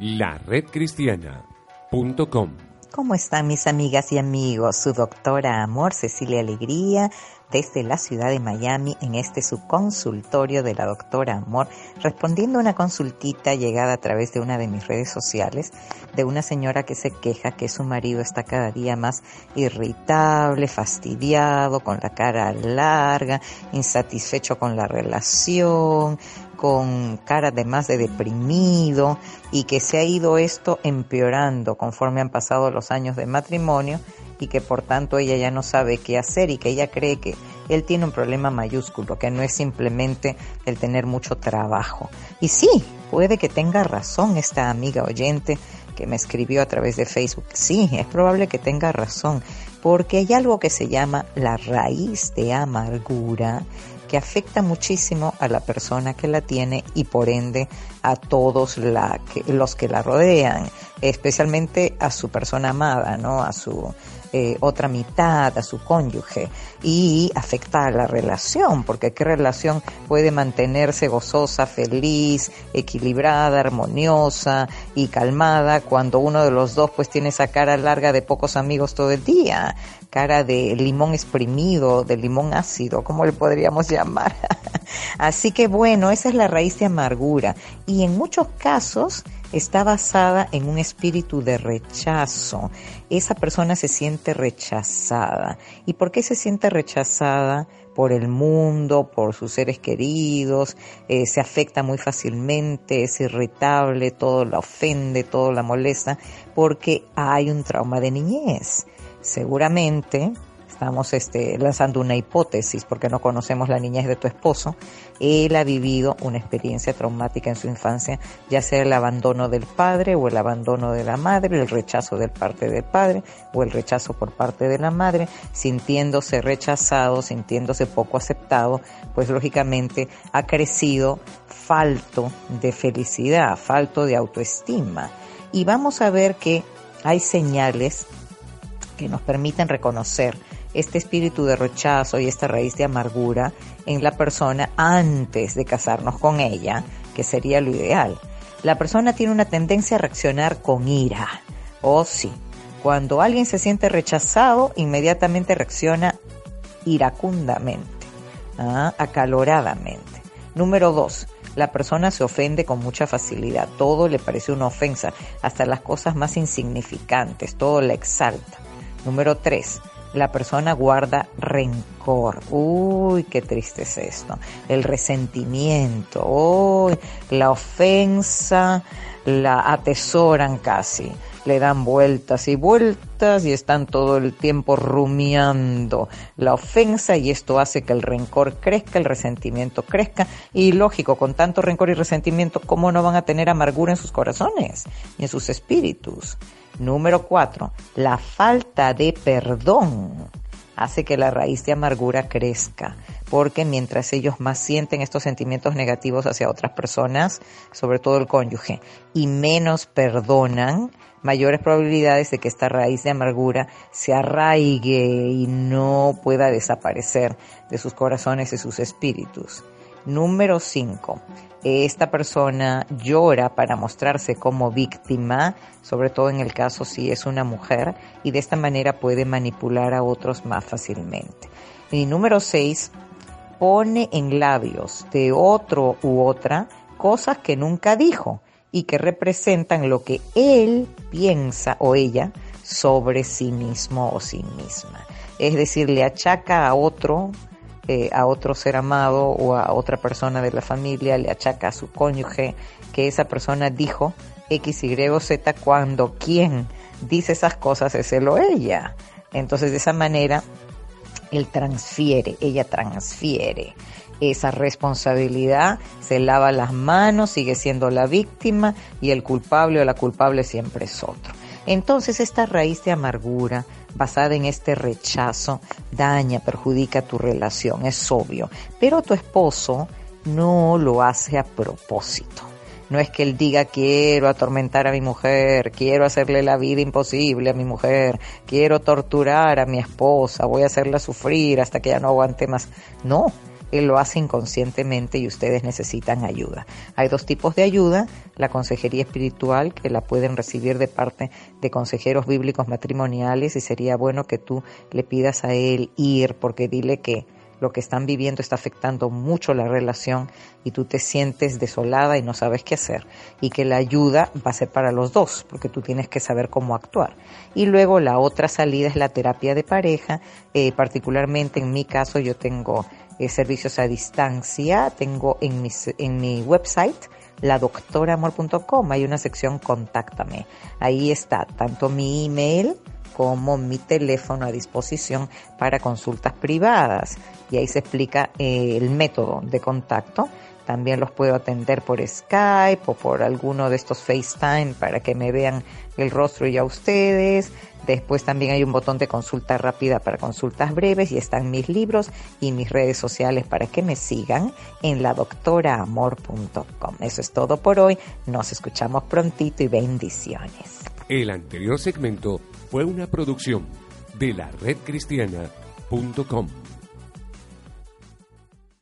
La redcristiana.com ¿Cómo están mis amigas y amigos? Su doctora Amor, Cecilia Alegría, desde la ciudad de Miami, en este subconsultorio de la doctora Amor, respondiendo a una consultita llegada a través de una de mis redes sociales de una señora que se queja que su marido está cada día más irritable, fastidiado, con la cara larga, insatisfecho con la relación, con cara además de deprimido y que se ha ido esto empeorando conforme han pasado los años de matrimonio y que por tanto ella ya no sabe qué hacer y que ella cree que él tiene un problema mayúsculo, que no es simplemente el tener mucho trabajo. Y sí, puede que tenga razón esta amiga oyente que me escribió a través de Facebook. Sí, es probable que tenga razón, porque hay algo que se llama la raíz de amargura que afecta muchísimo a la persona que la tiene y por ende a todos la, los que la rodean, especialmente a su persona amada, ¿no? A su eh, otra mitad, a su cónyuge, y afecta a la relación, porque qué relación puede mantenerse gozosa, feliz, equilibrada, armoniosa y calmada cuando uno de los dos pues tiene esa cara larga de pocos amigos todo el día, cara de limón exprimido, de limón ácido, ¿cómo le podríamos llamar? Así que bueno, esa es la raíz de amargura y en muchos casos está basada en un espíritu de rechazo. Esa persona se siente rechazada. ¿Y por qué se siente rechazada? por el mundo, por sus seres queridos, eh, se afecta muy fácilmente, es irritable, todo la ofende, todo la molesta, porque hay un trauma de niñez. Seguramente estamos este, lanzando una hipótesis porque no conocemos la niñez de tu esposo, él ha vivido una experiencia traumática en su infancia, ya sea el abandono del padre o el abandono de la madre, el rechazo del parte del padre o el rechazo por parte de la madre, sintiéndose rechazado, sintiéndose poco aceptado, pues lógicamente ha crecido falto de felicidad, falto de autoestima. Y vamos a ver que hay señales que nos permiten reconocer este espíritu de rechazo y esta raíz de amargura en la persona antes de casarnos con ella, que sería lo ideal. La persona tiene una tendencia a reaccionar con ira. Oh sí, cuando alguien se siente rechazado, inmediatamente reacciona iracundamente, ¿ah? acaloradamente. Número dos, la persona se ofende con mucha facilidad, todo le parece una ofensa, hasta las cosas más insignificantes, todo la exalta. Número tres, la persona guarda rencor. Uy, qué triste es esto. El resentimiento, uy, la ofensa, la atesoran casi. Le dan vueltas y vueltas y están todo el tiempo rumiando la ofensa y esto hace que el rencor crezca, el resentimiento crezca y lógico, con tanto rencor y resentimiento, ¿cómo no van a tener amargura en sus corazones y en sus espíritus? Número cuatro, la falta de perdón hace que la raíz de amargura crezca, porque mientras ellos más sienten estos sentimientos negativos hacia otras personas, sobre todo el cónyuge, y menos perdonan, mayores probabilidades de que esta raíz de amargura se arraigue y no pueda desaparecer de sus corazones y sus espíritus. Número 5. Esta persona llora para mostrarse como víctima, sobre todo en el caso si es una mujer, y de esta manera puede manipular a otros más fácilmente. Y número 6. Pone en labios de otro u otra cosas que nunca dijo y que representan lo que él piensa o ella sobre sí mismo o sí misma. Es decir, le achaca a otro eh, a otro ser amado o a otra persona de la familia, le achaca a su cónyuge que esa persona dijo X, Y o Z cuando quien dice esas cosas es él o ella. Entonces de esa manera él transfiere, ella transfiere esa responsabilidad, se lava las manos, sigue siendo la víctima y el culpable o la culpable siempre es otro. Entonces esta raíz de amargura, basada en este rechazo daña, perjudica tu relación, es obvio. Pero tu esposo no lo hace a propósito. No es que él diga quiero atormentar a mi mujer, quiero hacerle la vida imposible a mi mujer, quiero torturar a mi esposa, voy a hacerla sufrir hasta que ya no aguante más. No, él lo hace inconscientemente y ustedes necesitan ayuda. Hay dos tipos de ayuda, la consejería espiritual que la pueden recibir de parte de consejeros bíblicos matrimoniales y sería bueno que tú le pidas a él ir porque dile que lo que están viviendo está afectando mucho la relación y tú te sientes desolada y no sabes qué hacer y que la ayuda va a ser para los dos porque tú tienes que saber cómo actuar. Y luego la otra salida es la terapia de pareja, eh, particularmente en mi caso yo tengo eh, servicios a distancia, tengo en mi, en mi website ladoctoramor.com hay una sección contáctame. Ahí está tanto mi email, como mi teléfono a disposición para consultas privadas y ahí se explica eh, el método de contacto. También los puedo atender por Skype o por alguno de estos FaceTime para que me vean el rostro ya ustedes. Después también hay un botón de consulta rápida para consultas breves y están mis libros y mis redes sociales para que me sigan en ladoctoraamor.com. Eso es todo por hoy. Nos escuchamos prontito y bendiciones. El anterior segmento fue una producción de la redcristiana.com.